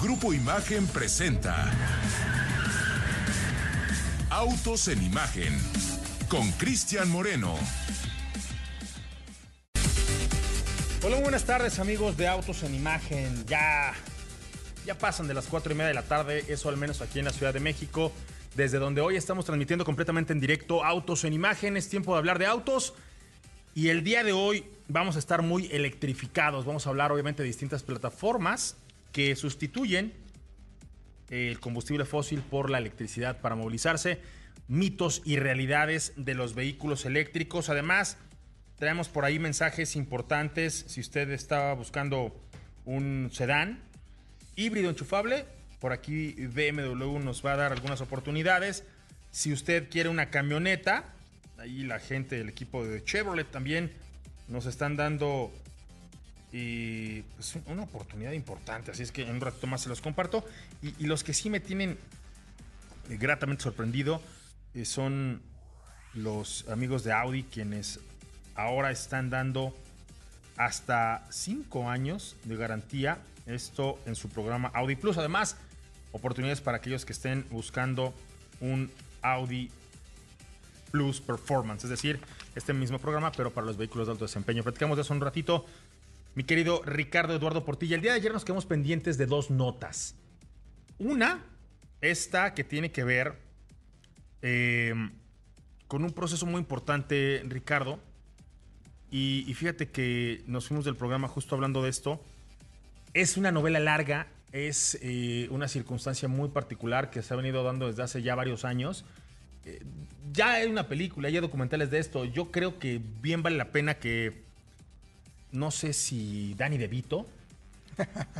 Grupo Imagen presenta Autos en Imagen con Cristian Moreno. Hola, buenas tardes amigos de Autos en Imagen. Ya, ya pasan de las cuatro y media de la tarde, eso al menos aquí en la Ciudad de México, desde donde hoy estamos transmitiendo completamente en directo Autos en Imagen. Es tiempo de hablar de autos. Y el día de hoy vamos a estar muy electrificados. Vamos a hablar obviamente de distintas plataformas que sustituyen el combustible fósil por la electricidad para movilizarse, mitos y realidades de los vehículos eléctricos. Además, traemos por ahí mensajes importantes. Si usted estaba buscando un sedán híbrido enchufable, por aquí BMW nos va a dar algunas oportunidades. Si usted quiere una camioneta, ahí la gente del equipo de Chevrolet también nos están dando y, pues, una oportunidad importante. Así es que en un rato más se los comparto. Y, y los que sí me tienen eh, gratamente sorprendido eh, son los amigos de Audi quienes ahora están dando hasta 5 años de garantía. Esto en su programa Audi Plus. Además, oportunidades para aquellos que estén buscando un Audi Plus Performance, es decir, este mismo programa, pero para los vehículos de alto desempeño. Platicamos de eso un ratito. Mi querido Ricardo Eduardo Portilla, el día de ayer nos quedamos pendientes de dos notas. Una, esta que tiene que ver eh, con un proceso muy importante, Ricardo. Y, y fíjate que nos fuimos del programa justo hablando de esto. Es una novela larga, es eh, una circunstancia muy particular que se ha venido dando desde hace ya varios años. Eh, ya hay una película, ya hay documentales de esto. Yo creo que bien vale la pena que, no sé si Danny DeVito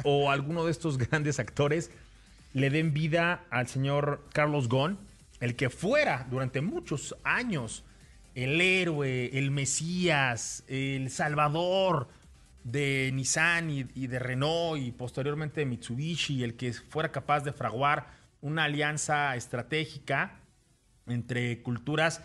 o alguno de estos grandes actores le den vida al señor Carlos Ghosn, el que fuera durante muchos años el héroe, el Mesías, el Salvador de Nissan y, y de Renault y posteriormente de Mitsubishi, el que fuera capaz de fraguar una alianza estratégica entre culturas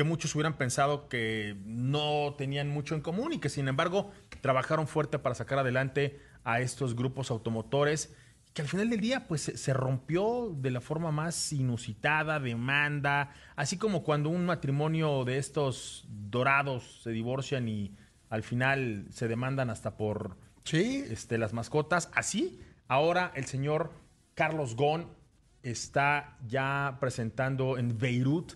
que muchos hubieran pensado que no tenían mucho en común y que sin embargo trabajaron fuerte para sacar adelante a estos grupos automotores que al final del día pues se, rompió de la forma más inusitada, demanda, así como cuando un matrimonio de estos dorados se divorcian y al final se demandan hasta por Sí, este, las mascotas. Así, ahora el señor Carlos Ghosn está ya presentando en Beirut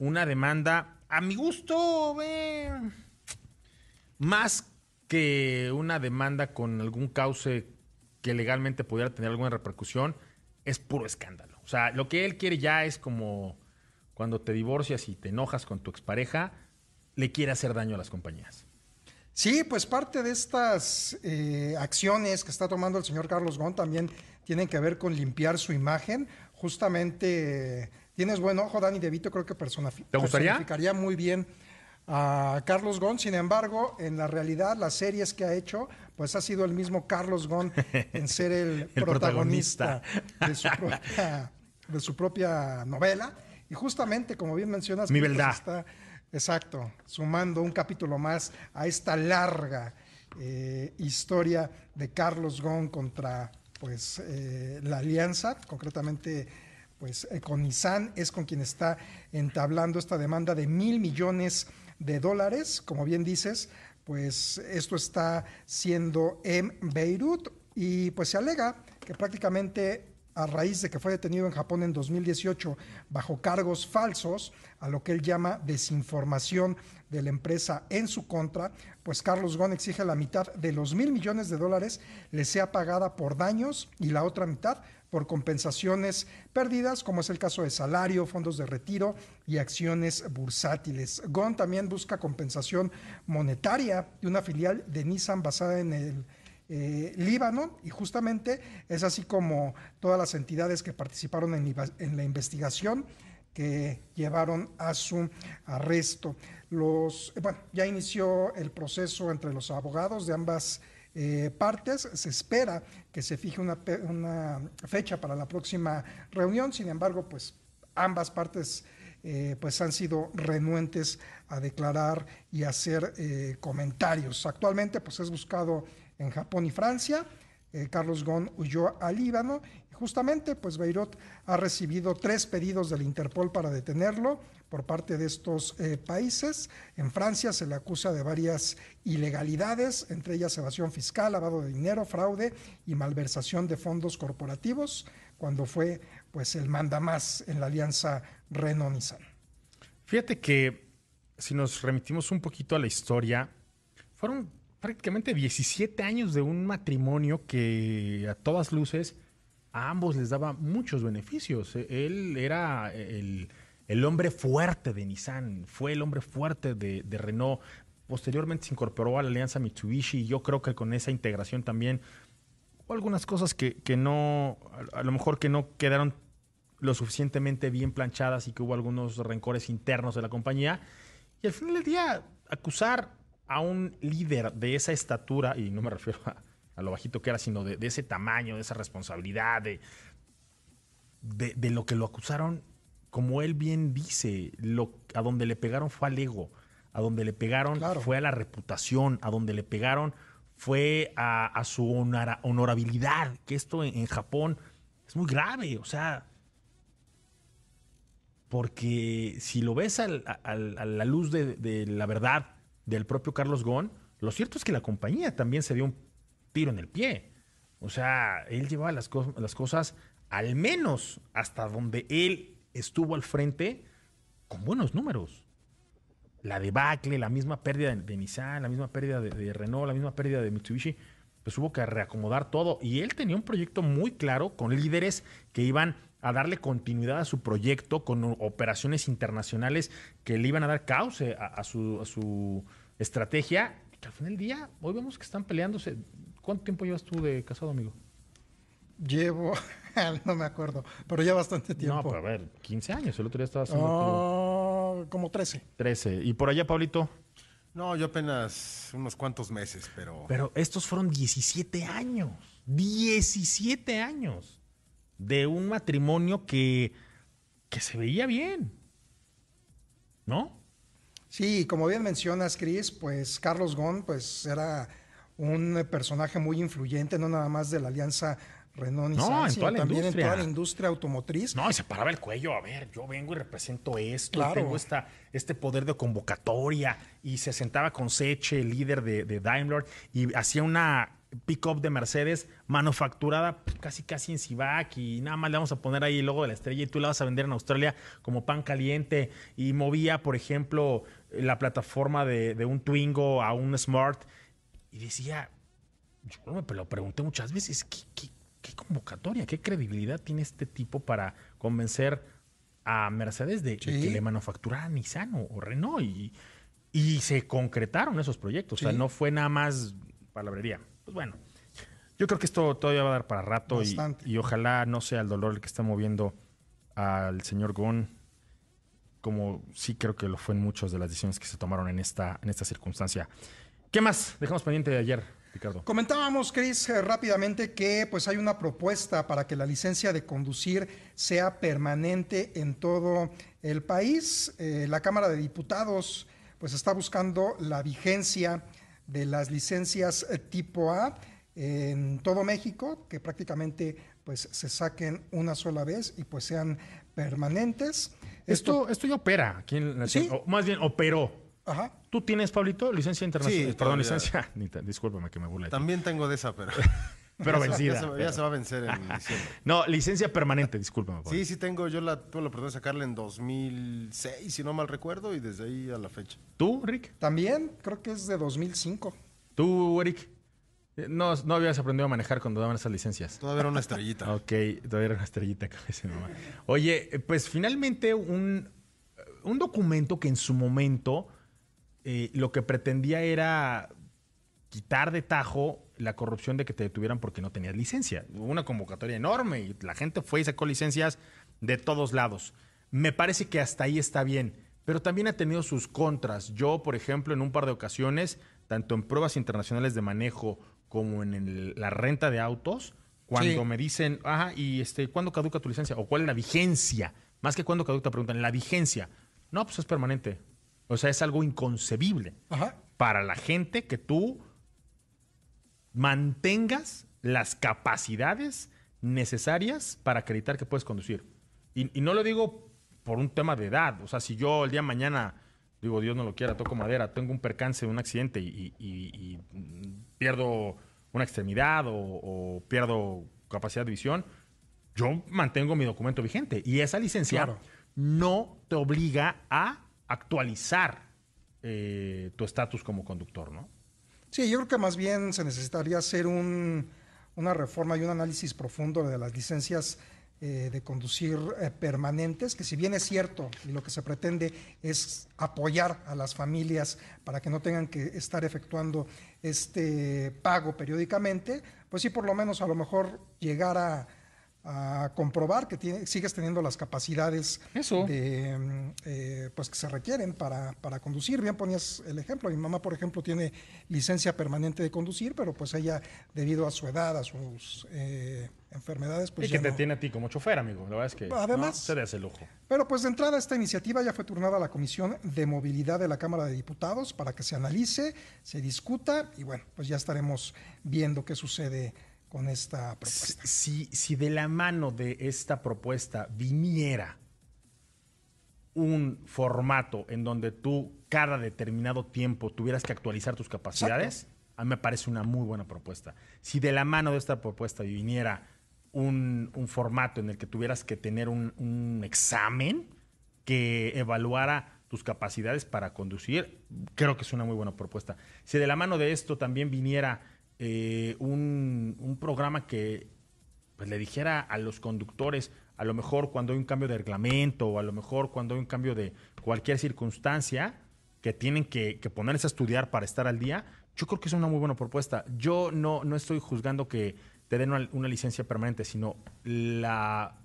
una demanda, a mi gusto, más que una demanda con algún cauce que legalmente pudiera tener alguna repercusión, es puro escándalo. O sea, lo que él quiere ya es como cuando te divorcias y te enojas con tu expareja, le quiere hacer daño a las compañías. sí, pues parte de estas eh, acciones que está tomando el señor Carlos Ghosn también tienen que ver con limpiar su imagen. Justamente, tienes buen ojo, Dani DeVito, creo que persona, ¿Te gustaría? personificaría muy bien a Carlos Ghosn. Sin embargo, en la realidad, las series que ha hecho, pues ha sido el mismo Carlos Ghosn en ser el, El protagonista, de, su propia, de su propia novela. Y justamente, como bien mencionas, Mi verdad. está, exacto, sumando un capítulo más a esta larga eh, historia de Carlos Ghosn contra pues eh, la alianza, concretamente pues eh, con Nissan es con quien está entablando esta demanda de mil millones de dólares, como bien dices, pues esto está siendo en Beirut y pues se alega que prácticamente a raíz de que fue detenido en Japón en 2018 bajo cargos falsos, a lo que él llama desinformación de la empresa en su contra, pues Carlos Ghosn exige la mitad de los mil millones de dólares le sea pagada por daños y la otra mitad por compensaciones perdidas, como es el caso de salario, fondos de retiro y acciones bursátiles. Ghosn también busca compensación monetaria de una filial de Nissan basada en el eh, Líbano y justamente es así como todas las entidades que participaron en, en la investigación que llevaron a su arresto. Los, eh, bueno, ya inició el proceso entre los abogados de ambas eh, partes. Se espera que se fije una, una fecha para la próxima reunión. Sin embargo, pues ambas partes eh, pues han sido renuentes a declarar y hacer eh, comentarios. Actualmente pues es buscado en Japón y Francia. Carlos Ghosn huyó al Líbano justamente pues Beirut ha recibido tres pedidos del Interpol para detenerlo por parte de estos eh, países. En Francia se le acusa de varias ilegalidades, entre ellas evasión fiscal, lavado de dinero, fraude y malversación de fondos corporativos, cuando fue pues el mandamás en la alianza Renault-Nissan. Fíjate que si nos remitimos un poquito a la historia, fueron prácticamente 17 años de un matrimonio que a todas luces a ambos les daba muchos beneficios. Él era el, hombre fuerte de Nissan, fue el hombre fuerte de, Renault. Posteriormente se incorporó a la alianza Mitsubishi y yo creo que con esa integración también hubo algunas cosas que, que no, a lo mejor que no quedaron lo suficientemente bien planchadas y que hubo algunos rencores internos de la compañía. Y al final del día, acusar a un líder de esa estatura, y no me refiero a, lo bajito que era, sino de, ese tamaño, de esa responsabilidad, de, de, lo que lo acusaron, como él bien dice, lo, a donde le pegaron fue al ego, a donde le pegaron fue a la reputación, a donde le pegaron fue a, su honorabilidad, que esto en, Japón es muy grave, o sea, porque si lo ves a la luz de la verdad, del propio Carlos Ghosn, lo cierto es que la compañía también se dio un tiro en el pie. O sea, él llevaba las, las cosas, al menos hasta donde él estuvo al frente, con buenos números. La debacle, la misma pérdida de, Nissan, la misma pérdida de, Renault, la misma pérdida de Mitsubishi, pues hubo que reacomodar todo. Y él tenía un proyecto muy claro con líderes que iban a darle continuidad a su proyecto, con operaciones internacionales que le iban a dar cauce a su estrategia que al final del día, hoy vemos que están peleándose. ¿Cuánto tiempo llevas tú de casado, amigo? Llevo, no me acuerdo, pero ya bastante tiempo. No, pero a ver, 15 años, el otro día estaba haciendo... Oh, como 13. 13. ¿Y por allá, Pablito? No, yo apenas unos cuantos meses, pero... Pero estos fueron 17 años. 17 años de un matrimonio que, que se veía bien. ¿No? Sí, como bien mencionas, Chris, pues Carlos Ghosn pues era un personaje muy influyente, no nada más de la alianza Renault no, sino también en toda la industria automotriz. No, y se paraba el cuello, a ver, yo vengo y represento esto, tengo esta, este poder de convocatoria, y se sentaba con Seche, el líder de, de Daimler, y hacía una pick-up de Mercedes manufacturada pues, casi casi en Civac y nada más le vamos a poner ahí el logo de la estrella y tú la vas a vender en Australia como pan caliente. Y movía, por ejemplo, la plataforma de, un Twingo a un Smart y decía, yo me lo pregunté muchas veces, ¿qué, convocatoria, qué credibilidad tiene este tipo para convencer a Mercedes de, que le manufacturara Nissan o, Renault? Y, y se concretaron esos proyectos, o sea, no fue nada más palabrería. Pues bueno, yo creo que esto todavía va a dar para rato y, ojalá no sea el dolor el que está moviendo al señor Gon, como sí creo que lo fue en muchas de las decisiones que se tomaron en esta, en esta circunstancia. ¿Qué más dejamos pendiente de ayer, Ricardo? Comentábamos, Chris, eh, rápidamente que pues hay una propuesta para que la licencia de conducir sea permanente en todo el país. Eh, la Cámara de Diputados pues está buscando la vigencia de las licencias eh, tipo A en todo México, que prácticamente pues se saquen una sola vez y pues sean permanentes. Esto, esto, ya opera aquí en la ¿Sí? o más bien operó. Ajá. ¿Tú tienes, Pablito, licencia internacional? Sí, Perdón, licencia. Discúlpame que me burle. También tengo de esa, pero. pero vencida. Ya se, va a vencer en diciembre. no, licencia permanente, discúlpame. Sí, sí tengo. Yo la tuve la oportunidad de sacarla en 2006, si no mal recuerdo, y desde ahí a la fecha. ¿Tú, Rick? También, creo que es de 2005. ¿Tú, Eric? Eh, no, no habías aprendido a manejar cuando daban esas licencias. Todavía era una estrellita. ok, todavía era una estrellita. Mamá. Oye, pues finalmente un, un documento que en su momento eh, lo que pretendía era quitar de tajo la corrupción de que te detuvieran porque no tenías licencia. Hubo una convocatoria enorme y la gente fue y sacó licencias de todos lados. Me parece que hasta ahí está bien, pero también ha tenido sus contras. Yo, por ejemplo, en un par de ocasiones, tanto en pruebas internacionales de manejo como en la renta de autos, cuando me dicen, ajá, ¿y este, cuándo caduca tu licencia? ¿O cuál es la vigencia? Más que cuándo caduca, preguntan, la vigencia. No, pues es permanente. O sea, es algo inconcebible para la gente que tú mantengas las capacidades necesarias para acreditar que puedes conducir. Y, y no lo digo por un tema de edad. O sea, si yo el día de mañana, digo, Dios no lo quiera, toco madera, tengo un percance, un accidente y, y- y, pierdo una extremidad o, o pierdo capacidad de visión, yo mantengo mi documento vigente. Y esa licencia Claro. no te obliga a actualizar eh, tu estatus como conductor, ¿no? Sí, yo creo que más bien se necesitaría hacer un- una reforma y un análisis profundo de las licencias eh, de conducir eh, permanentes, que si bien es cierto y lo que se pretende es apoyar a las familias para que no tengan que estar efectuando este pago periódicamente, pues sí por lo menos a lo mejor llegar a, a comprobar que tiene- sigues teniendo las capacidades Eso. de, mm, eh, pues que se requieren para, para conducir. Bien ponías el ejemplo. Mi mamá, por ejemplo, tiene licencia permanente de conducir, pero pues ella, debido a su edad, a sus eh, enfermedades, pues y que te no. tiene a ti como chofer, amigo. La verdad es que Además- no, se hace lujo. Pero pues de entrada esta iniciativa ya fue turnada a la Comisión de Movilidad de la Cámara de Diputados para que se analice, se discuta y bueno, pues ya estaremos viendo qué sucede con esta propuesta. Si, si de la mano de esta propuesta viniera un formato en donde tú cada determinado tiempo tuvieras que actualizar tus capacidades, a mí me parece una muy buena propuesta. Si de la mano de esta propuesta viniera un, un formato en el que tuvieras que tener un, un examen que evaluara tus capacidades para conducir, creo que es una muy buena propuesta. Si de la mano de esto también viniera eh, un, un programa que pues, le dijera a los conductores, a lo mejor cuando hay un cambio de reglamento o a lo mejor cuando hay un cambio de cualquier circunstancia que tienen que, ponerse a estudiar para estar al día, yo creo que es una muy buena propuesta. Yo no, no estoy juzgando que te den una licencia permanente, sino la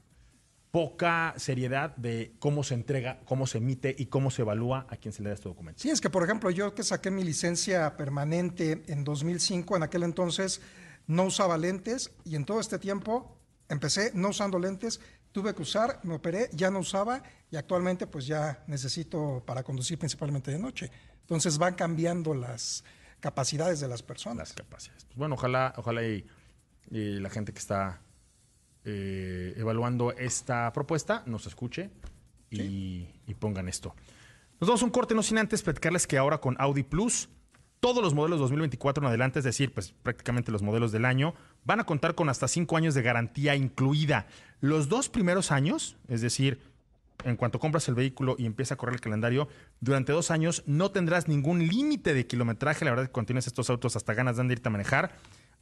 poca seriedad de cómo se entrega, cómo se emite y cómo se evalúa a quien se le da este documento. Sí, es que por ejemplo yo que saqué mi licencia permanente en 2005, en aquel entonces no usaba lentes y en todo este tiempo empecé no usando lentes, tuve que usar, me operé, ya no usaba y actualmente pues ya necesito para conducir principalmente de noche. Entonces van cambiando las capacidades de las personas. las capacidades. Pues bueno, ojalá, ojalá y, y la gente que está eh, evaluando esta propuesta nos escuche y, y pongan esto. Nos damos un corte, no sin antes platicarles que ahora con Audi Plus, todos los modelos 2024 en adelante, es decir, pues prácticamente los modelos del año, van a contar con hasta 5 años de garantía incluida. Los dos primeros años, es decir, en cuanto compras el vehículo y empieza a correr el calendario, durante dos años no tendrás ningún límite de kilometraje. La verdad es que cuando tienes estos autos hasta ganas dan de irte a manejar.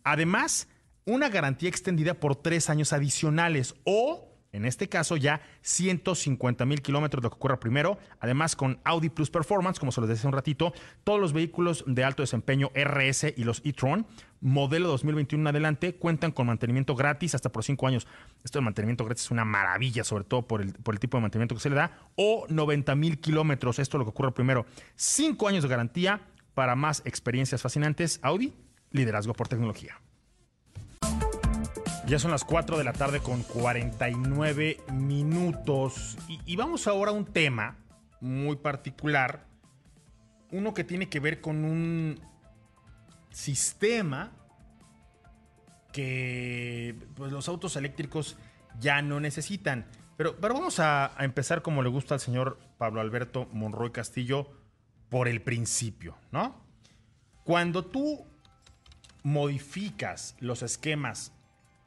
Además, una garantía extendida por tres años adicionales o, en este caso, ya 150 mil kilómetros, lo que ocurra primero. Además, con Audi Plus Performance, como se los decía un ratito, todos los vehículos de alto desempeño RS y los e-tron, modelo 2021 en adelante, cuentan con mantenimiento gratis hasta por cinco años. Esto de mantenimiento gratis es una maravilla, sobre todo por el, por el tipo de mantenimiento que se le da. O 90 mil kilómetros, esto es lo que ocurre primero. Cinco años de garantía para más experiencias fascinantes. Audi, liderazgo por tecnología. Ya son las 4 de la tarde con 49 minutos. Y, vamos ahora a un tema muy particular. Uno que tiene que ver con un sistema que pues, los autos eléctricos ya no necesitan. Pero, pero vamos a, a empezar como le gusta al señor Pablo Alberto Monroy Castillo por el principio, ¿no? Cuando tú modificas los esquemas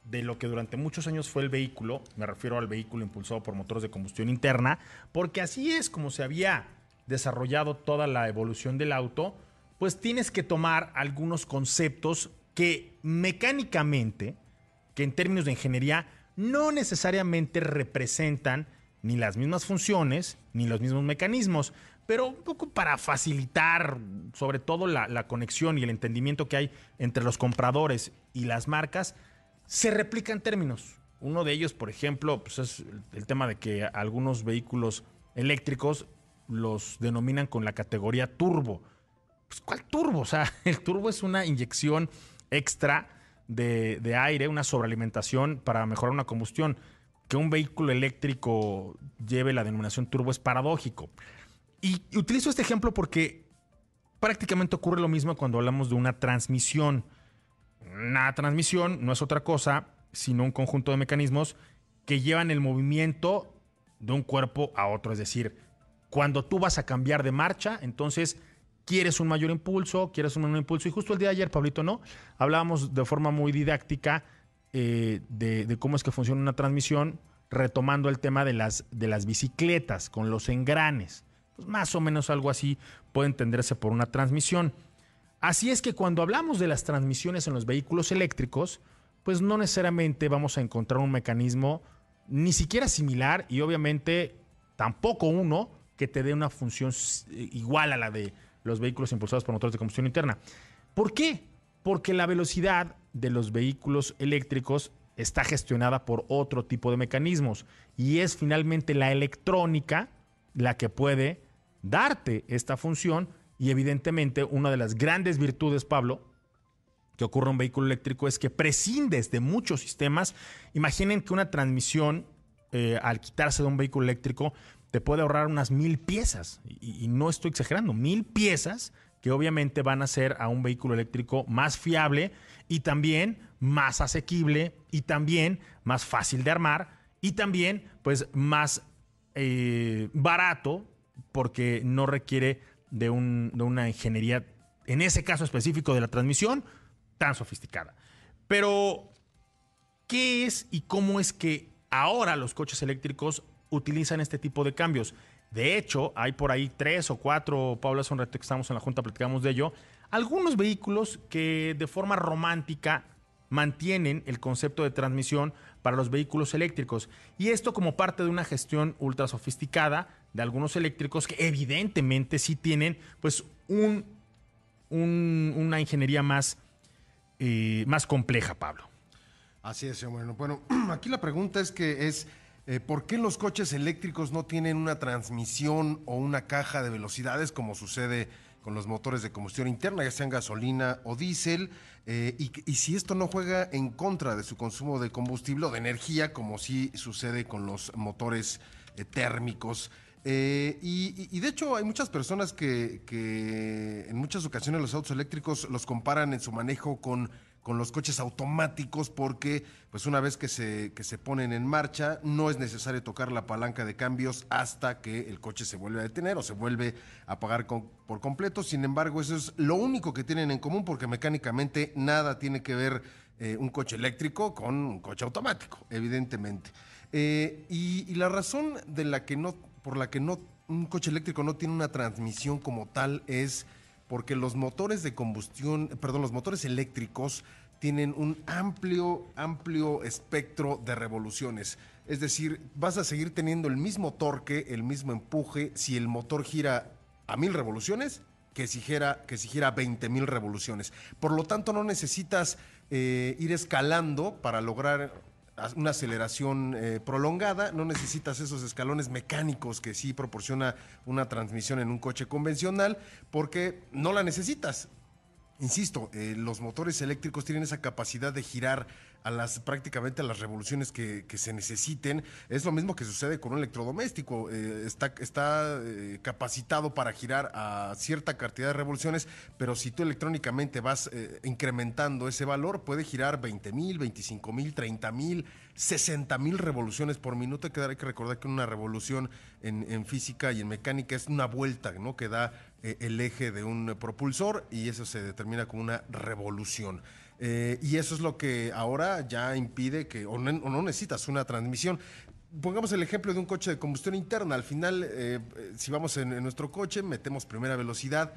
de lo que durante muchos años fue el vehículo, me refiero al vehículo impulsado por motores de combustión interna, porque así es como se había desarrollado toda la evolución del auto, pues tienes que tomar algunos conceptos que mecánicamente, que en términos de ingeniería, no necesariamente representan ni las mismas funciones, ni los mismos mecanismos, pero un poco para facilitar sobre todo la, conexión y el entendimiento que hay entre los compradores y las marcas, se replican términos. Uno de ellos, por ejemplo, pues es el tema de que algunos vehículos eléctricos los denominan con la categoría turbo. Pues, ¿cuál turbo? O sea, el turbo es una inyección extra de, de aire, una sobrealimentación para mejorar una combustión. Que un vehículo eléctrico lleve la denominación turbo es paradójico. Y utilizo este ejemplo porque prácticamente ocurre lo mismo cuando hablamos de una transmisión Una transmisión no es otra cosa sino un conjunto de mecanismos que llevan el movimiento de un cuerpo a otro. Es decir, cuando tú vas a cambiar de marcha, entonces quieres un mayor impulso, quieres un menor impulso. Y justo el día de ayer, Pablito, ¿no? Hablábamos de forma muy didáctica eh, de, cómo es que funciona una transmisión, retomando el tema de las, de las bicicletas con los engranes. Pues más o menos algo así puede entenderse por una transmisión. Así es que cuando hablamos de las transmisiones en los vehículos eléctricos, pues no necesariamente vamos a encontrar un mecanismo ni siquiera similar y obviamente tampoco uno que te dé una función igual a la de los vehículos impulsados por motores de combustión interna. ¿Por qué? Porque la velocidad de los vehículos eléctricos está gestionada por otro tipo de mecanismos y es finalmente la electrónica la que puede darte esta función y evidentemente una de las grandes virtudes, Pablo, que ocurre un vehículo eléctrico es que prescindes de muchos sistemas. Imaginen que una transmisión, eh, al quitarse de un vehículo eléctrico, te puede ahorrar unas mil piezas. Y, no estoy exagerando, mil piezas que obviamente van a hacer a un vehículo eléctrico más fiable y también más asequible y también más fácil de armar y también pues más eh, barato porque no requiere de, de una ingeniería, en ese caso específico de la transmisión, tan sofisticada. Pero, ¿qué es y cómo es que ahora los coches eléctricos utilizan este tipo de cambios? De hecho, hay por ahí tres o cuatro, Paula, hace un que estamos en la Junta, platicamos de ello, algunos vehículos que de forma romántica mantienen el concepto de transmisión para los vehículos eléctricos. Y esto como parte de una gestión ultra sofisticada de algunos eléctricos que evidentemente sí tienen pues un, una ingeniería más más compleja, Pablo. Así es, bueno. Bueno, aquí la pregunta es que es eh, ¿por qué los coches eléctricos no tienen una transmisión o una caja de velocidades como sucede con los motores de combustión interna, ya sean gasolina o diésel? Eh, y, si esto no juega en contra de su consumo de combustible o de energía, como sí sucede con los motores eh, térmicos. Eh, y, de hecho hay muchas personas que, en muchas ocasiones los autos eléctricos los comparan en su manejo con, con los coches automáticos porque pues una vez que se, que se ponen en marcha no es necesario tocar la palanca de cambios hasta que el coche se vuelve a detener o se vuelve a apagar por completo. Sin embargo, eso es lo único que tienen en común porque mecánicamente nada tiene que ver eh, un coche eléctrico con un coche automático, evidentemente. Eh, y, la razón de la que no por la que no, un coche eléctrico no tiene una transmisión como tal es porque los motores de combustión, perdón, los motores eléctricos tienen un amplio, amplio espectro de revoluciones. Es decir, vas a seguir teniendo el mismo torque, el mismo empuje, si el motor gira a mil revoluciones que si gira, que si gira 20 mil revoluciones. Por lo tanto, no necesitas eh, ir escalando para lograr una aceleración eh, prolongada, no necesitas esos escalones mecánicos que sí proporciona una transmisión en un coche convencional, porque no la necesitas. Insisto, eh, los motores eléctricos tienen esa capacidad de girar a las prácticamente a las revoluciones que, se necesiten. Es lo mismo que sucede con un electrodoméstico. Eh, está está eh, capacitado para girar a cierta cantidad de revoluciones, pero si tú electrónicamente vas incrementando ese valor, puede girar 20 mil, 25 mil, 30 mil, 60 mil revoluciones por minuto. Hay que, recordar que una revolución en, física y en mecánica es una vuelta ¿no? que da eh, el eje de un propulsor y eso se determina como una revolución. Eh, y eso es lo que ahora ya impide que, o no, necesitas una transmisión. Pongamos el ejemplo de un coche de combustión interna. Al final, eh, si vamos en, nuestro coche, metemos primera velocidad,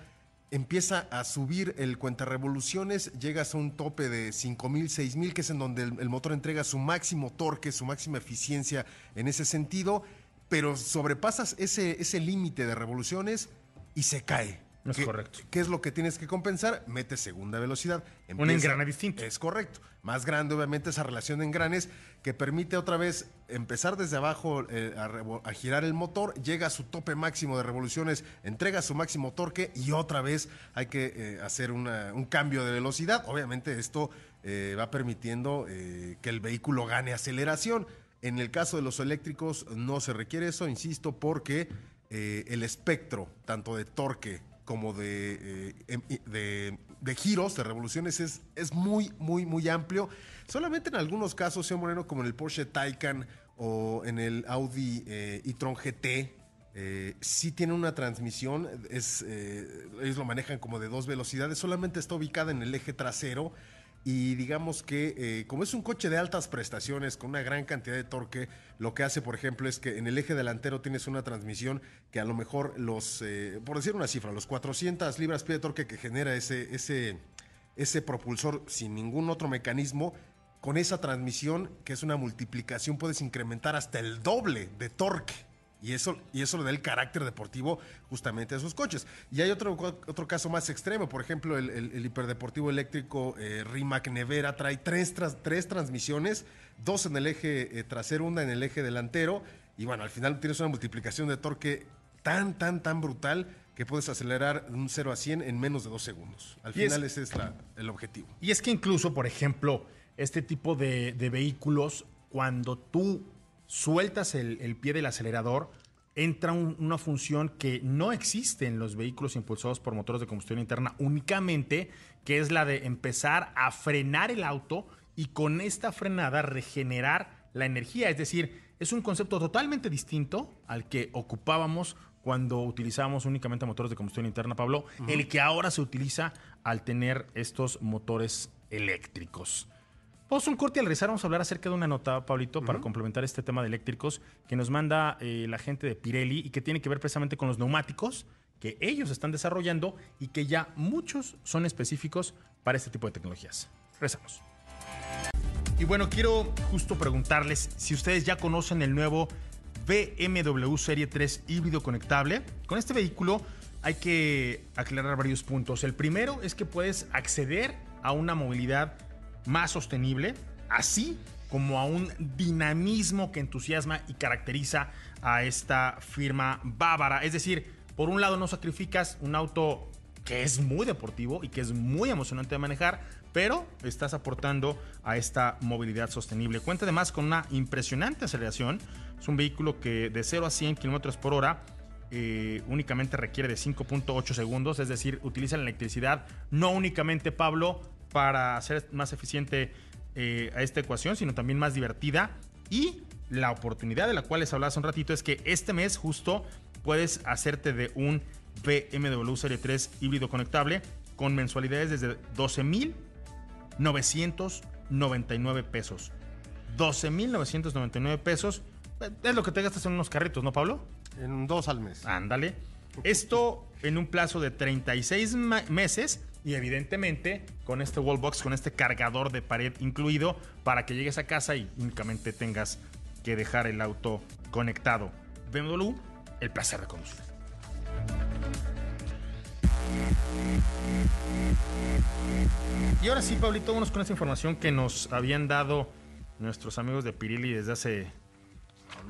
empieza a subir el cuenta revoluciones, llegas a un tope de 5000, 6000, que es en donde el, el, motor entrega su máximo torque, su máxima eficiencia en ese sentido, pero sobrepasas ese, ese límite de revoluciones y se cae. Es correcto. ¿Qué es lo que tienes que compensar? Mete segunda velocidad. un engrane distinto. Es correcto. Más grande, obviamente, esa relación de engranes que permite otra vez empezar desde abajo eh, a, girar el motor, llega a su tope máximo de revoluciones, entrega su máximo torque y otra vez hay que eh, hacer un cambio de velocidad. Obviamente, esto eh, va permitiendo que el vehículo gane aceleración. En el caso de los eléctricos no se requiere eso, insisto, porque el espectro, tanto de torque como de, eh, em, de de giros, de revoluciones, es, es muy, muy, muy amplio. Solamente en algunos casos, señor Moreno, como en el Porsche Taycan o en el Audi eh, e-tron GT, eh, sí tiene una transmisión, es, eh, ellos lo manejan como de dos velocidades, solamente está ubicada en el eje trasero y digamos que eh, como es un coche de altas prestaciones con una gran cantidad de torque, lo que hace por ejemplo es que en el eje delantero tienes una transmisión que a lo mejor los, eh, por decir una cifra, los 400 libras pie de torque que genera ese, ese, ese propulsor sin ningún otro mecanismo, con esa transmisión que es una multiplicación puedes incrementar hasta el doble de torque. Y eso, y eso le da el carácter deportivo justamente a esos coches. Y hay otro, otro caso más extremo, por ejemplo, el, el- el hiperdeportivo eléctrico eh, Rimac Nevera trae tres, tras- tres transmisiones, dos en el eje eh, trasero, una en el eje delantero, y bueno, al final tienes una multiplicación de torque tan, tan, tan brutal que puedes acelerar de un 0 a 100 en menos de dos segundos. Al Y es- final ese es la- el objetivo. Y es que incluso, por ejemplo, este tipo de, de vehículos, cuando tú sueltas el, el pie del acelerador, entra un- una función que no existe en los vehículos impulsados por motores de combustión interna únicamente, que es la de empezar a frenar el auto y con esta frenada regenerar la energía. Es decir, es un concepto totalmente distinto al que ocupábamos cuando utilizábamos únicamente motores de combustión interna, Pablo, el que ahora se utiliza al tener estos motores eléctricos. Vamos a un corte y al regresar vamos a hablar acerca de una nota, Pablito, para complementar este tema de eléctricos que nos manda eh, la gente de Pirelli y que tiene que ver precisamente con los neumáticos que ellos están desarrollando y que ya muchos son específicos para este tipo de tecnologías. Regresamos. Y bueno, quiero justo preguntarles si ustedes ya conocen el nuevo BMW Serie 3 híbrido conectable. Con este vehículo hay que aclarar varios puntos. El primero es que puedes acceder a una movilidad más sostenible, así como a un dinamismo que entusiasma y caracteriza a esta firma bávara. Es decir, por un lado no sacrificas un auto que es muy deportivo y que es muy emocionante de manejar, pero estás aportando a esta movilidad sostenible. Cuenta además con una impresionante aceleración. Es un vehículo que de 0 a 100 kilómetros por hora eh, únicamente requiere de 5.8 segundos, es decir, utiliza la electricidad no únicamente, Pablo, para hacer más eficiente eh, a esta ecuación, sino también más divertida. Y la oportunidad de la cual les hablaba hace un ratito es que este mes justo puedes hacerte de un BMW Serie 3 híbrido conectable con mensualidades desde 12,999 pesos. 12,999 pesos eh, es lo que te gastas en unos carritos, ¿no, Pablo? En dos al mes. Ándale. Esto en un plazo de 36 ma- meses y evidentemente con este wallbox, con este cargador de pared incluido para que llegues a casa y únicamente tengas que dejar el auto conectado. BMW, el placer de conducir. Y ahora sí, Pablito, vámonos con esta información que nos habían dado nuestros amigos de Pirelli desde hace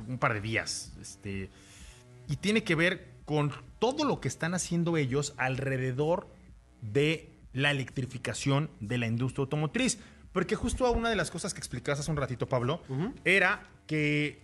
un par de días. Este, y tiene que ver con todo lo que están haciendo ellos alrededor de la electrificación de la industria automotriz. Porque justo una de las cosas que explicabas hace un ratito, Pablo, era que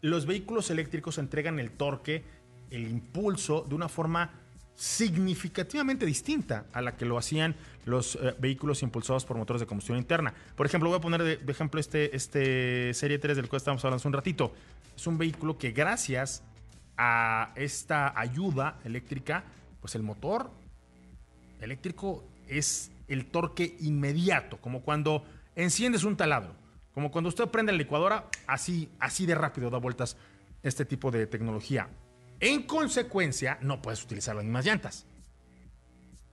los vehículos eléctricos entregan el torque, el impulso de una forma significativamente distinta a la que lo hacían los eh, vehículos impulsados por motores de combustión interna. Por ejemplo, voy a poner de, de ejemplo este, este Serie 3 del cual estábamos hablando hace un ratito. Es un vehículo que gracias a esta ayuda eléctrica, pues el motor eléctrico es el torque inmediato, como cuando enciendes un taladro, como cuando usted prende la licuadora, así, así de rápido da vueltas este tipo de tecnología. En consecuencia, no puedes utilizar las mismas llantas.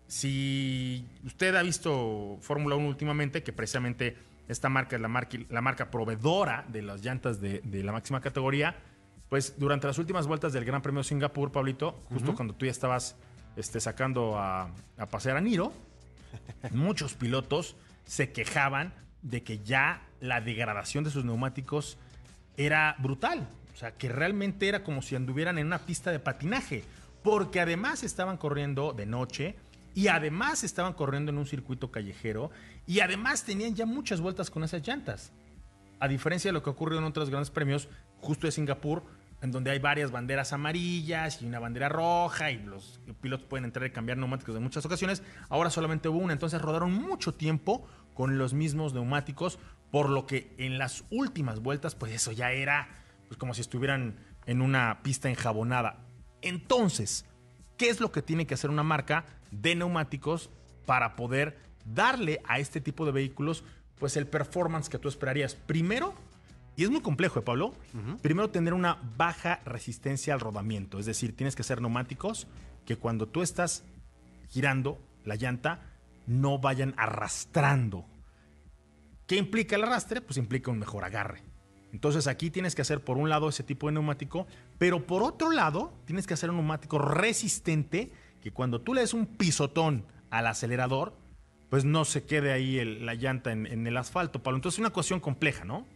Si usted ha visto Fórmula 1 últimamente, que precisamente esta marca es la marca, la marca proveedora de las llantas de, de la máxima categoría, pues durante las últimas vueltas del Gran Premio de Singapur, Pablito, justo cuando tú ya estabas este, sacando a, a pasear a Niro, muchos pilotos se quejaban de que ya la degradación de sus neumáticos era brutal. O sea, que realmente era como si anduvieran en una pista de patinaje. Porque además estaban corriendo de noche y además estaban corriendo en un circuito callejero y además tenían ya muchas vueltas con esas llantas. A diferencia de lo que ocurrió en otros grandes premios, justo de Singapur, en donde hay varias banderas amarillas y una bandera roja y los pilotos pueden entrar y cambiar neumáticos en muchas ocasiones. Ahora solamente hubo una, entonces rodaron mucho tiempo con los mismos neumáticos, por lo que en las últimas vueltas, pues eso ya era pues, como si estuvieran en una pista enjabonada. Entonces, ¿qué es lo que tiene que hacer una marca de neumáticos para poder darle a este tipo de vehículos pues el performance que tú esperarías? Primero, y es muy complejo, ¿eh, Pablo? Primero, tener una baja resistencia al rodamiento. Es decir, tienes que ser neumáticos que cuando tú estás girando la llanta no vayan arrastrando. ¿Qué implica el arrastre? Pues implica un mejor agarre. Entonces aquí tienes que hacer por un lado ese tipo de neumático, pero por otro lado tienes que hacer un neumático resistente que cuando tú le des un pisotón al acelerador, pues no se quede ahí la llanta en, en el asfalto, Pablo. Entonces es una cuestión compleja, ¿no?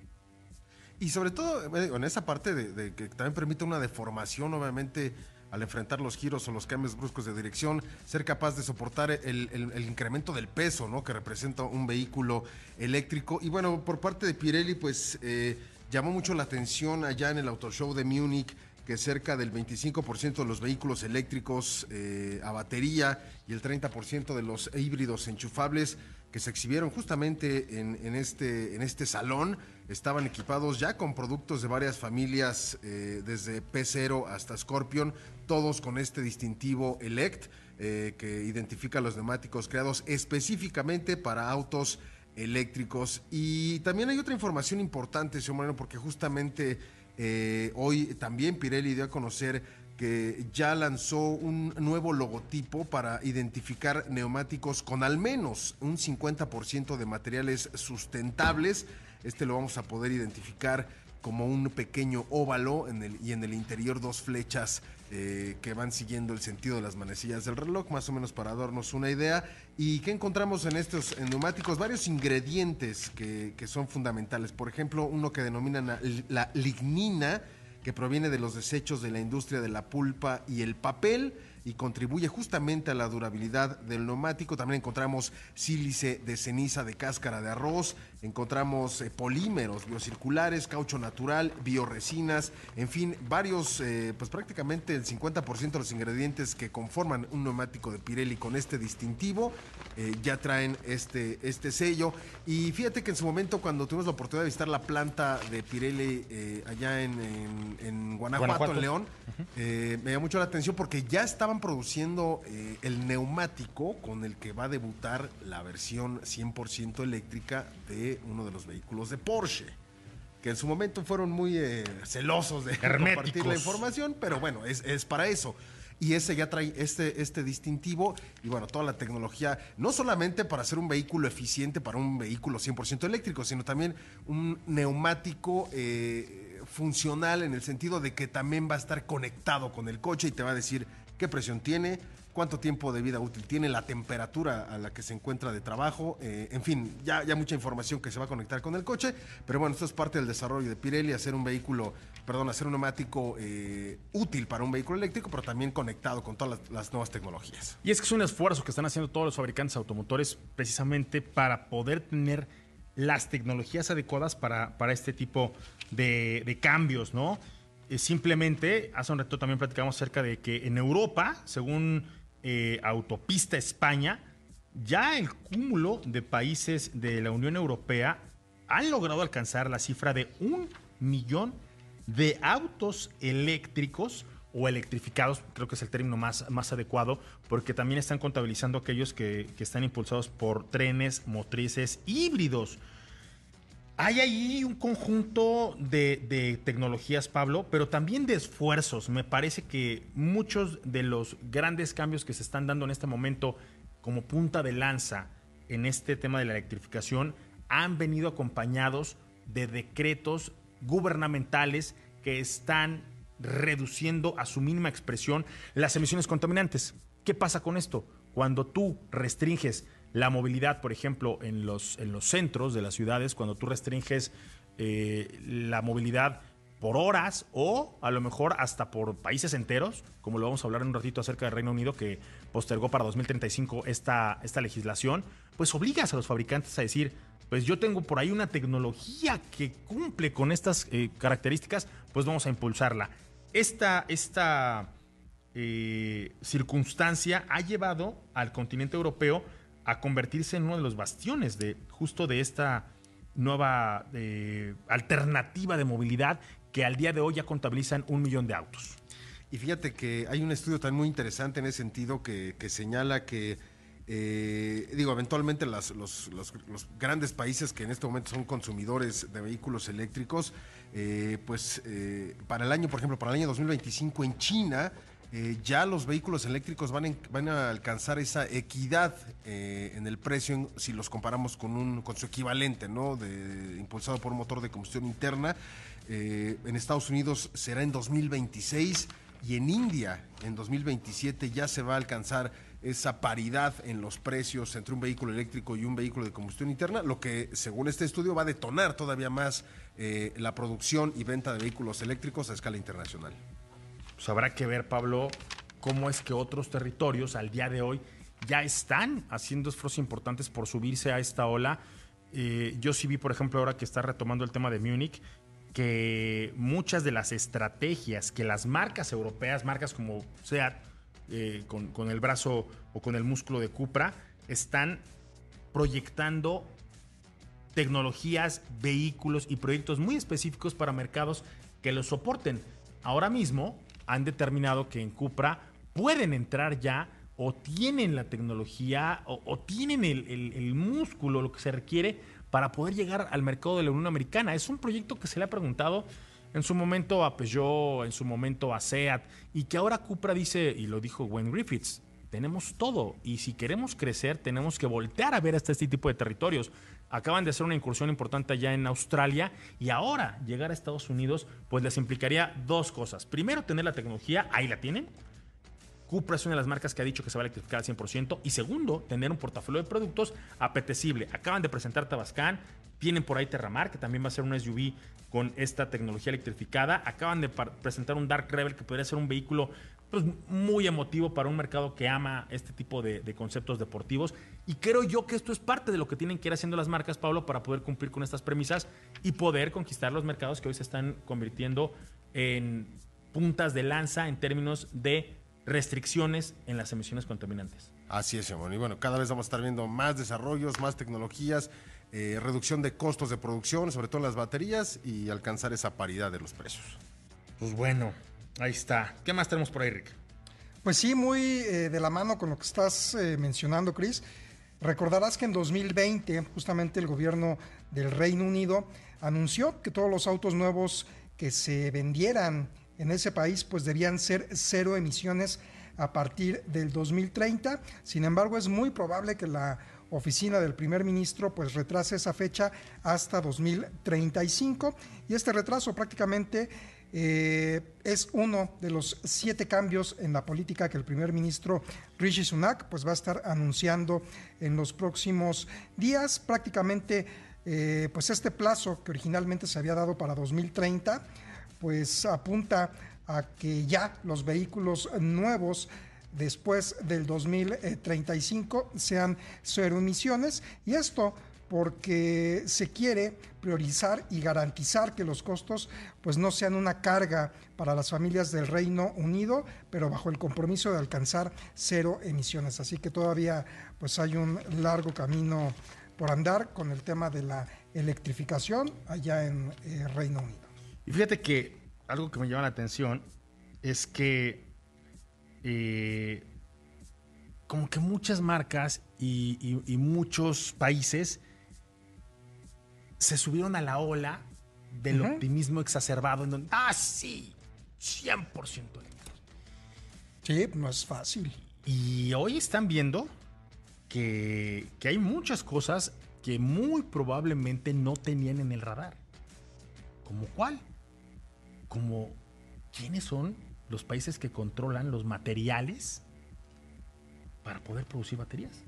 Y sobre todo eh, en esa parte de, que también permite una deformación, obviamente, al enfrentar los giros o los cambios bruscos de dirección, ser capaz de soportar el, incremento del peso ¿no? que representa un vehículo eléctrico. Y bueno, por parte de Pirelli, pues eh, llamó mucho la atención allá en el Auto Show de Múnich que cerca del 25% de los vehículos eléctricos eh, a batería y el 30% de los híbridos enchufables que se exhibieron justamente en, este, en este salón estaban equipados ya con productos de varias familias, eh, desde P0 hasta Scorpion, todos con este distintivo Elect, eh, que identifica los neumáticos creados específicamente para autos eléctricos. Y también hay otra información importante, señor Moreno, porque justamente eh, hoy también Pirelli dio a conocer que ya lanzó un nuevo logotipo para identificar neumáticos con al menos un 50% de materiales sustentables. Este lo vamos a poder identificar como un pequeño óvalo y en el interior dos flechas eh, que van siguiendo el sentido de las manecillas del reloj, más o menos para darnos una idea. ¿Y qué encontramos en estos neumáticos? Varios ingredientes que, son fundamentales. Por ejemplo, uno que denominan la lignina, que proviene de los desechos de la industria de la pulpa y el papel y contribuye justamente a la durabilidad del neumático. También encontramos sílice de ceniza de cáscara de arroz, encontramos eh, polímeros biocirculares, caucho natural, bioresinas, en fin, varios, eh, pues prácticamente el 50% de los ingredientes que conforman un neumático de Pirelli con este distintivo eh, ya traen este, este sello. Y fíjate que en su momento cuando tuvimos la oportunidad de visitar la planta de Pirelli allá en, Guanajuato, en León, me llamó mucho la atención porque ya estaban produciendo el neumático con el que va a debutar la versión 100% eléctrica de uno de los vehículos de Porsche que en su momento fueron muy eh, celosos de compartir la información, pero bueno, es, para eso. Y ese ya trae este, este distintivo y bueno, toda la tecnología, no solamente para hacer un vehículo eficiente, para un vehículo 100% eléctrico, sino también un neumático eh, funcional en el sentido de que también va a estar conectado con el coche y te va a decir qué presión tiene, cuánto tiempo de vida útil tiene, la temperatura a la que se encuentra de trabajo, eh, en fin, ya, ya mucha información que se va a conectar con el coche, pero bueno, esto es parte del desarrollo de Pirelli, hacer un vehículo, perdón, hacer un neumático eh, útil para un vehículo eléctrico, pero también conectado con todas las, nuevas tecnologías. Y es que es un esfuerzo que están haciendo todos los fabricantes automotores precisamente para poder tener las tecnologías adecuadas para, para este tipo de, de cambios, ¿no? Eh, simplemente, hace un rato también platicamos acerca de que en Europa, según eh, Autopista España, ya el cúmulo de países de la Unión Europea han logrado alcanzar la cifra de un millón de autos eléctricos o electrificados, creo que es el término más, más adecuado, porque también están contabilizando aquellos que, que están impulsados por trenes motrices híbridos. Hay ahí un conjunto de, tecnologías, Pablo, pero también de esfuerzos. Me parece que muchos de los grandes cambios que se están dando en este momento como punta de lanza en este tema de la electrificación han venido acompañados de decretos gubernamentales que están reduciendo a su mínima expresión las emisiones contaminantes. ¿Qué pasa con esto? Cuando tú restringes la movilidad, por ejemplo, en los, en los centros de las ciudades, cuando tú restringes eh, la movilidad por horas o a lo mejor hasta por países enteros, como lo vamos a hablar en un ratito acerca del Reino Unido que postergó para 2035 esta, esta legislación, pues obligas a los fabricantes a decir, pues yo tengo por ahí una tecnología que cumple con estas eh, características, pues vamos a impulsarla. esta, esta eh, circunstancia ha llevado al continente europeo a convertirse en uno de los bastiones de justo de esta nueva eh, alternativa de movilidad que al día de hoy ya contabilizan un millón de autos. Y fíjate que hay un estudio también muy interesante en ese sentido que, señala que, eh, digo, eventualmente los, los- grandes países que en este momento son consumidores de vehículos eléctricos, eh, pues para el año, por ejemplo, para el año 2025 en China, eh, ya los vehículos eléctricos van, a alcanzar esa equidad eh, en el precio en- si los comparamos con, un, con su equivalente, ¿no? De, impulsado por un motor de combustión interna. Eh, en Estados Unidos será en 2026 y en India en 2027 ya se va a alcanzar esa paridad en los precios entre un vehículo eléctrico y un vehículo de combustión interna, lo que según este estudio va a detonar todavía más la producción y venta de vehículos eléctricos a escala internacional. Pues habrá que ver, Pablo, cómo es que otros territorios al día de hoy ya están haciendo esfuerzos importantes por subirse a esta ola. Eh, yo sí vi, por ejemplo, ahora que está retomando el tema de Múnich, que muchas de las estrategias que las marcas europeas, marcas como SEAT, eh, con, con el brazo o con el músculo de Cupra, están proyectando tecnologías, vehículos y proyectos muy específicos para mercados que los soporten. Ahora mismo han determinado que en Cupra pueden entrar ya o tienen la tecnología o, tienen el, el- el músculo, lo que se requiere para poder llegar al mercado de la Unión Americana. Es un proyecto que se le ha preguntado en su momento a Peugeot, en su momento a SEAT, y que ahora Cupra dice, y lo dijo Wayne Griffiths, tenemos todo y si queremos crecer tenemos que voltear a ver hasta este tipo de territorios. Acaban de hacer una incursión importante allá en Australia y ahora llegar a Estados Unidos pues les implicaría dos cosas. Primero, tener la tecnología, ahí la tienen. Cupra es una de las marcas que ha dicho que se va a electrificar al 100%. Y segundo, tener un portafolio de productos apetecible. Acaban de presentar Tabascan, tienen por ahí Terramar, que también va a ser un SUV con esta tecnología electrificada. Acaban de presentar un Dark Rebel, que podría ser un vehículo pues, muy emotivo para un mercado que ama este tipo de, de conceptos deportivos. Y creo yo que esto es parte de lo que tienen que ir haciendo las marcas, Pablo, para poder cumplir con estas premisas y poder conquistar los mercados que hoy se están convirtiendo en puntas de lanza en términos de restricciones en las emisiones contaminantes. Así es, Simón. Y bueno, cada vez vamos a estar viendo más desarrollos, más tecnologías, eh, reducción de costos de producción, sobre todo en las baterías, y alcanzar esa paridad de los precios. Pues bueno, ahí está. ¿Qué más tenemos por ahí, Rick? Pues sí, muy eh, de la mano con lo que estás eh, mencionando, Chris. Recordarás que en 2020, justamente el gobierno del Reino Unido anunció que todos los autos nuevos que se vendieran en ese país pues debían ser cero emisiones a partir del 2030. Sin embargo, es muy probable que la oficina del primer ministro pues retrase esa fecha hasta 2035 y este retraso prácticamente eh, es uno de los siete cambios en la política que el primer ministro Rishi Sunak pues va a estar anunciando en los próximos días. Prácticamente eh, pues este plazo que originalmente se había dado para 2030 pues apunta a que ya los vehículos nuevos después del 2035 sean cero emisiones y esto porque se quiere priorizar y garantizar que los costos pues no sean una carga para las familias del Reino Unido, pero bajo el compromiso de alcanzar cero emisiones. Así que todavía pues hay un largo camino por andar con el tema de la electrificación allá en eh, Reino Unido. Y fíjate que algo que me llama la atención es que eh, como que muchas marcas y, muchos países se subieron a la ola del optimismo exacerbado en donde, ah, sí, 100% eléctricos. Sí, no es fácil. Y hoy están viendo que, que hay muchas cosas que muy probablemente no tenían en el radar. ¿Como cuál? Como quiénes son los países que controlan los materiales para poder producir baterías.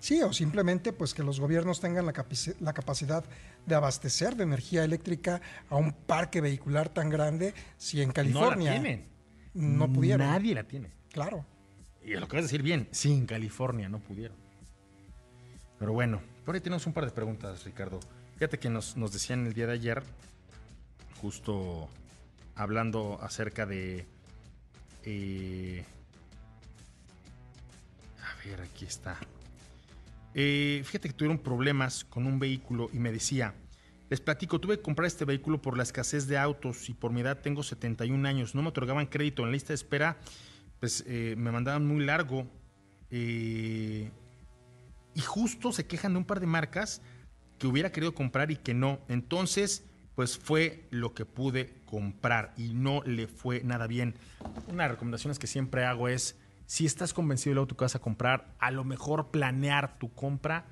Sí, o simplemente pues que los gobiernos tengan la, la capacidad de abastecer de energía eléctrica a un parque vehicular tan grande si en California no la tienen. no pudieron. Nadie la tiene. Claro. Y lo que vas a decir bien, sí, en California no pudieron. Pero bueno, por ahí tenemos un par de preguntas, Ricardo. Fíjate que nos, nos decían el día de ayer, justo hablando acerca de... eh, a ver, aquí está. Eh, fíjate que tuvieron problemas con un vehículo y me decía, les platico, tuve que comprar este vehículo por la escasez de autos y por mi edad tengo 71 años, no me otorgaban crédito en la lista de espera, pues eh, me mandaban muy largo eh, y justo se quejan de un par de marcas que hubiera querido comprar y que no, entonces pues fue lo que pude comprar y no le fue nada bien. Una de las recomendaciones que siempre hago es, si estás convencido del auto que vas a comprar, a lo mejor planear tu compra,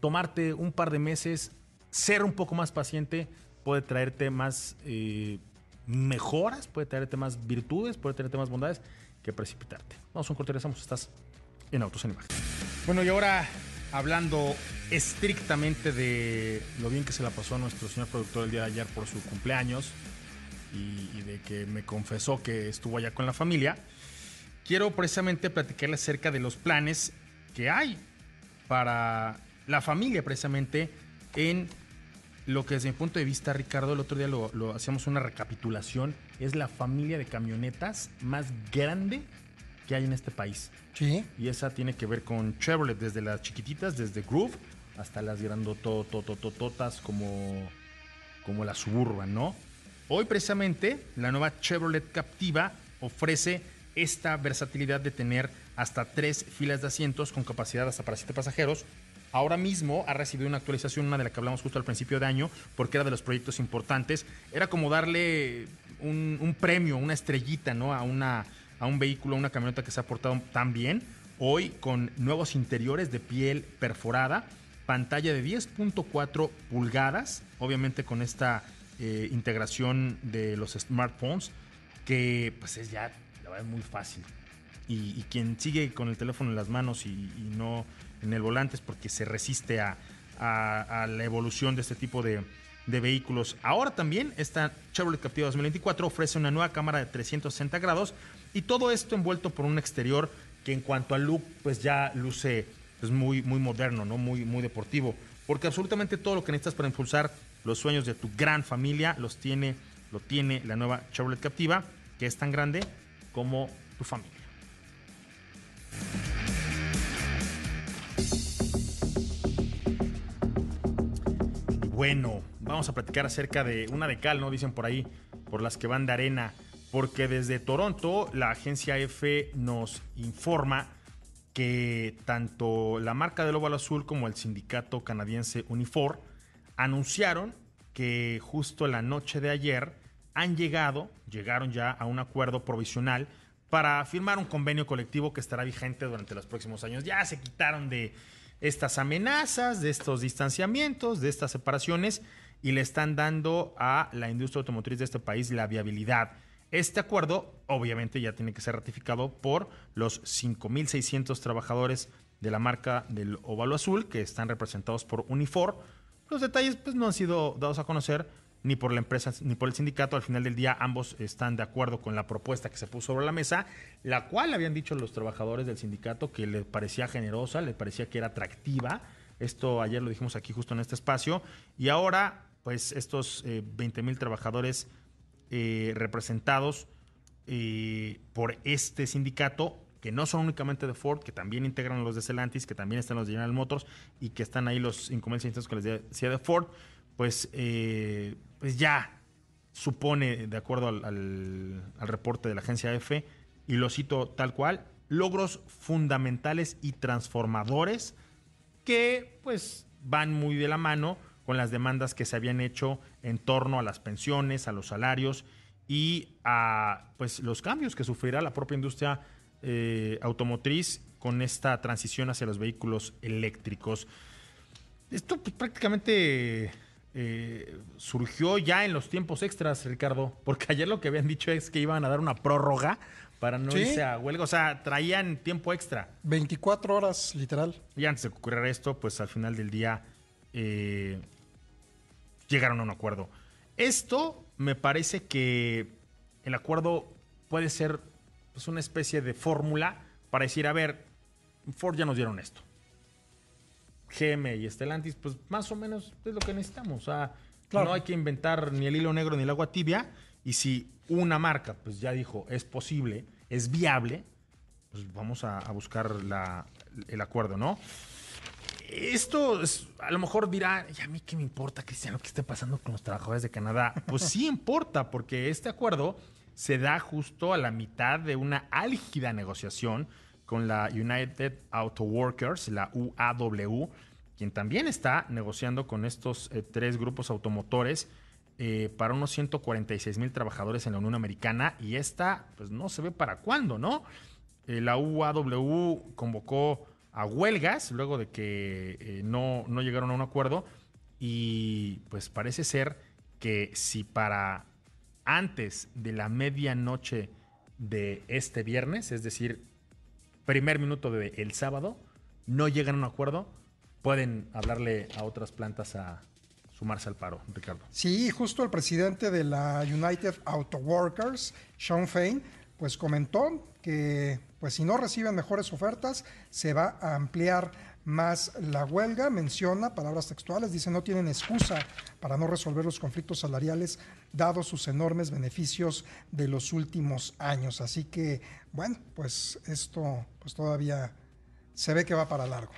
tomarte un par de meses, ser un poco más paciente, puede traerte más eh, mejoras, puede traerte más virtudes, puede traerte más bondades que precipitarte. Vamos a un corte, regresamos, estás en Autos en Imagen. Bueno, y ahora hablando estrictamente de lo bien que se la pasó a nuestro señor productor el día de ayer por su cumpleaños y, y de que me confesó que estuvo allá con la familia, quiero precisamente platicarles acerca de los planes que hay para la familia precisamente en lo que desde mi punto de vista, Ricardo, el otro día lo, lo hacíamos una recapitulación, es la familia de camionetas más grande que hay en este país. Sí. Y esa tiene que ver con Chevrolet, desde las chiquititas, desde Groove, hasta las grandotototototas como, como la Suburban, ¿no? Hoy precisamente la nueva Chevrolet Captiva ofrece esta versatilidad de tener hasta tres filas de asientos con capacidad hasta para siete pasajeros. Ahora mismo ha recibido una actualización, una de la que hablamos justo al principio de año, porque era de los proyectos importantes. Era como darle un, premio, una estrellita, ¿no? A una, a un vehículo, a una camioneta que se ha portado tan bien. Hoy con nuevos interiores de piel perforada, pantalla de 10.4 pulgadas, obviamente con esta eh, integración de los smartphones, que pues es ya, verdad, muy fácil. Y, y quien sigue con el teléfono en las manos y, y no en el volante es porque se resiste a, a- a la evolución de este tipo de, de vehículos. Ahora también esta Chevrolet Captiva 2024 ofrece una nueva cámara de 360 grados y todo esto envuelto por un exterior que en cuanto al look pues ya luce pues, muy, muy moderno, ¿no? muy, muy deportivo. Porque absolutamente todo lo que necesitas para impulsar los sueños de tu gran familia los tiene, lo tiene la nueva Chevrolet Captiva, que es tan grande como tu familia. Bueno, vamos a platicar acerca de una de cal, ¿no? Dicen por ahí, por las que van de arena. Porque desde Toronto, la agencia F nos informa que tanto la marca del óvalo azul como el sindicato canadiense Unifor anunciaron que justo la noche de ayer han llegado, llegaron ya a un acuerdo provisional para firmar un convenio colectivo que estará vigente durante los próximos años. Ya se quitaron de estas amenazas, de estos distanciamientos, de estas separaciones y le están dando a la industria automotriz de este país la viabilidad. Este acuerdo obviamente ya tiene que ser ratificado por los 5.600 trabajadores de la marca del óvalo azul que están representados por Unifor. Los detalles pues, no han sido dados a conocer ni por la empresa ni por el sindicato. Al final del día ambos están de acuerdo con la propuesta que se puso sobre la mesa, la cual habían dicho los trabajadores del sindicato que les parecía generosa, les parecía que era atractiva. Esto ayer lo dijimos aquí justo en este espacio. Y ahora pues estos eh, 20 mil trabajadores eh, representados eh, por este sindicato, que no son únicamente de Ford, que también integran los de Stellantis, que también están los de General Motors y que están ahí los 5.600 que les decía de Ford, pues, eh, pues ya supone, de acuerdo al, reporte de la agencia F, y lo cito tal cual, logros fundamentales y transformadores que pues van muy de la mano con las demandas que se habían hecho en torno a las pensiones, a los salarios y a pues los cambios que sufrirá la propia industria eh, automotriz con esta transición hacia los vehículos eléctricos. Esto pues, prácticamente eh, surgió ya en los tiempos extras, Ricardo, porque ayer lo que habían dicho es que iban a dar una prórroga para no Sí. irse a huelga, o sea, traían tiempo extra. 24 horas, literal. Y antes de que ocurriera esto, pues al final del día eh, llegaron a un acuerdo. Esto me parece que el acuerdo puede ser pues, una especie de fórmula para decir, a ver, Ford ya nos dieron esto. GM y Stellantis, pues más o menos es lo que necesitamos. O sea, Claro. No hay que inventar ni el hilo negro ni el agua tibia. Y si una marca, pues ya dijo, es posible, es viable, pues vamos a, a buscar la- el acuerdo, ¿no? Esto es- a lo mejor dirá, ¿y a mí qué me importa, Cristiano, qué esté pasando con los trabajadores de Canadá? Pues sí importa, porque este acuerdo se da justo a la mitad de una álgida negociación con la United Auto Workers, la UAW, quien también está negociando con estos eh, tres grupos automotores eh, para unos 146 mil trabajadores en la Unión Americana y esta, pues no se ve para cuándo, ¿no? Eh, la UAW convocó a huelgas luego de que no, no llegaron a un acuerdo y pues parece ser que si para antes de la medianoche de este viernes, es decir, primer minuto del el sábado, no llegan a un acuerdo, pueden hablarle a otras plantas a sumarse al paro, Ricardo. Sí, justo el presidente de la United Auto Workers, Sean Fain, pues comentó que pues si no reciben mejores ofertas, se va a ampliar más la huelga. Menciona palabras textuales, dice no tienen excusa para no resolver los conflictos salariales dados sus enormes beneficios de los últimos años. Así que, bueno, pues esto pues todavía se ve que va para largo.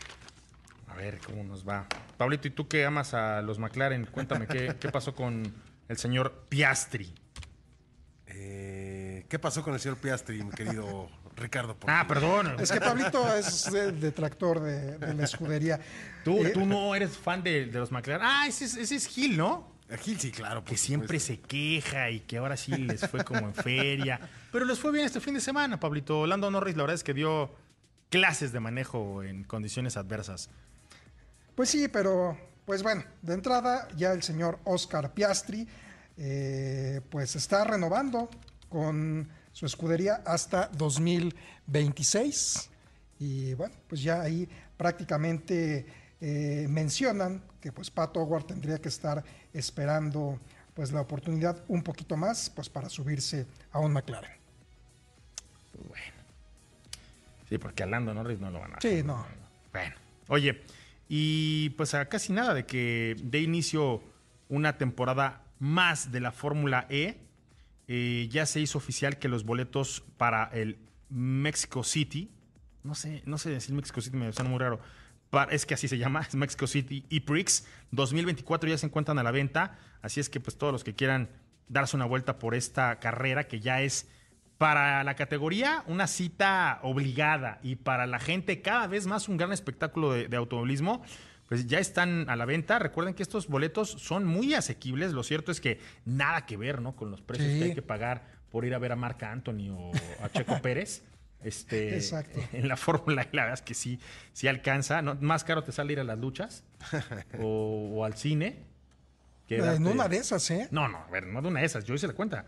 A ver cómo nos va. Pablito, ¿y tú que amas a los McLaren? Cuéntame, ¿qué, qué pasó con el señor Piastri? Eh, ¿Qué pasó con el señor Piastri, mi querido Ricardo? Porque- Ah, perdón. Es que Pablito es de- detractor de, de la escudería. Tú, Eh, tú no eres fan de, de los McLaren. Ah, ese es, ese es Gil, ¿no? A Gil sí, claro. Que siempre supuesto. se queja y que ahora sí les fue como en feria. Pero les fue bien este fin de semana, Pablito. Lando Norris, la verdad es que dio clases de manejo en condiciones adversas. Pues sí, pero pues bueno, de entrada ya el señor Oscar Piastri eh, pues está renovando con su escudería hasta 2026 y bueno, pues ya ahí prácticamente eh, mencionan que pues Pat Howard tendría que estar esperando pues la oportunidad un poquito más pues para subirse a un McLaren. Bueno. Sí, porque a Lando Norris no lo van a Sí, no. Bueno, oye, y pues a casi nada de que dé inicio una temporada más de la Fórmula E, eh, ya se hizo oficial que los boletos para el Mexico City, no sé, no sé decir Mexico City, me suena muy raro, es que así se llama, es Mexico City E-Prix 2024 ya se encuentran a la venta, así es que pues todos los que quieran darse una vuelta por esta carrera que ya es para la categoría una cita obligada y para la gente cada vez más un gran espectáculo de, de automovilismo, pues ya están a la venta. Recuerden que estos boletos son muy asequibles. Lo cierto es que nada que ver ¿no? con los precios Sí. que hay que pagar por ir a ver a Marc Anthony o a Checo Pérez. Este, Exacto. En la Fórmula E, la verdad es que sí, sí alcanza. ¿no? Más caro te sale ir a las luchas o, o al cine. que en darte- una de esas, ¿eh? no, no, a ver, no de una de esas, yo hice la cuenta.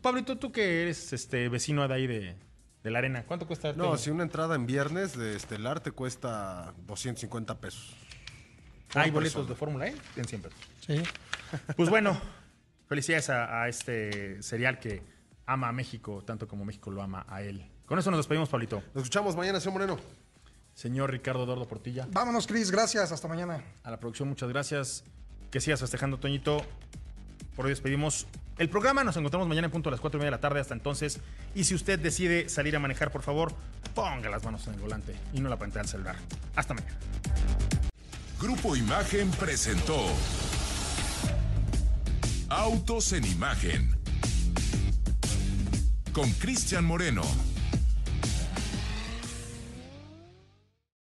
Pablito, tú que eres este vecino de ahí de, de la arena, ¿cuánto cuesta? No, si una entrada en viernes de Estelar te cuesta 250 pesos. Hay por boletos persona. de Fórmula E en 100 pesos. Sí. Pues bueno, felicidades a, a este serial que ama a México tanto como México lo ama a él. Con eso nos despedimos, Pablito. Nos escuchamos mañana, señor Moreno. Señor Ricardo Eduardo Portilla, Vámonos, Cris, gracias, hasta mañana. a la producción, muchas gracias. Que sigas festejando, Toñito. Por hoy despedimos el programa. Nos encontramos mañana en punto a las 4 y media de la tarde. Hasta entonces. Y si usted decide salir a manejar, por favor, ponga las manos en el volante y no la pantalla del celular. Hasta mañana. Grupo Imagen presentó Autos en Imagen con Cristian Moreno.